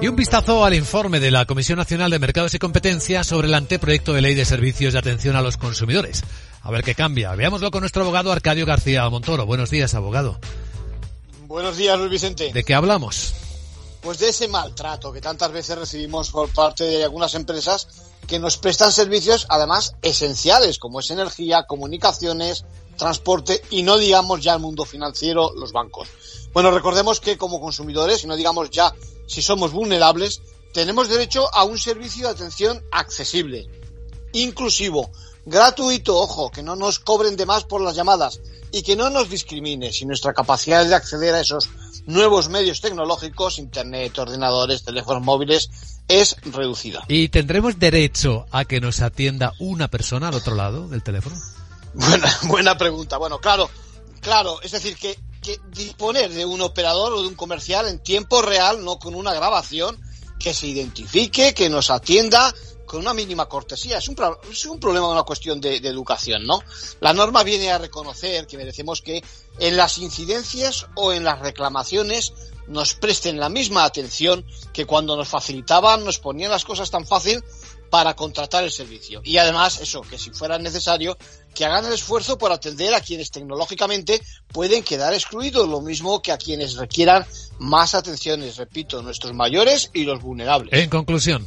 Y un vistazo al informe de la Comisión Nacional de Mercados y Competencia sobre el anteproyecto de ley de servicios de atención a los consumidores. A ver qué cambia. Veámoslo con nuestro abogado Arcadio García Montoro. Buenos días, abogado. Buenos días, Luis Vicente. ¿De qué hablamos? Pues de ese maltrato que tantas veces recibimos por parte de algunas empresas que nos prestan servicios, además, esenciales, como es energía, comunicaciones, transporte y no digamos ya el mundo financiero, los bancos. Bueno, recordemos que como consumidores, y no digamos ya si somos vulnerables, tenemos derecho a un servicio de atención accesible, inclusivo, gratuito, ojo, que no nos cobren de más por las llamadas y que no nos discrimine si nuestra capacidad de acceder a esos nuevos medios tecnológicos, internet, ordenadores, teléfonos móviles, es reducida. ¿Y tendremos derecho a que nos atienda una persona al otro lado del teléfono? Buena, buena pregunta. Bueno, claro, claro, es decir, que, que disponer de un operador o de un comercial en tiempo real, no con una grabación, que se identifique, que nos atienda con una mínima cortesía. Es un, es un problema, una cuestión de, de, educación, ¿no? La norma viene a reconocer que merecemos que en las incidencias o en las reclamaciones nos presten la misma atención que cuando nos facilitaban, nos ponían las cosas tan fácil para contratar el servicio. Y además, eso, que si fuera necesario, que hagan el esfuerzo por atender a quienes tecnológicamente pueden quedar excluidos, lo mismo que a quienes requieran más atenciones, repito, nuestros mayores y los vulnerables. En conclusión.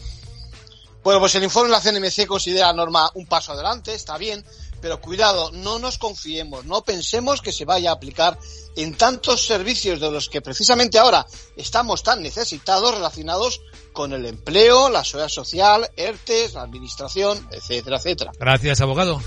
Bueno, pues el informe de la CNMC considera la norma un paso adelante, está bien, pero cuidado, no nos confiemos, no pensemos que se vaya a aplicar en tantos servicios de los que precisamente ahora estamos tan necesitados relacionados con el empleo, la seguridad social, ERTES, la administración, etcétera, etcétera. Gracias, abogado.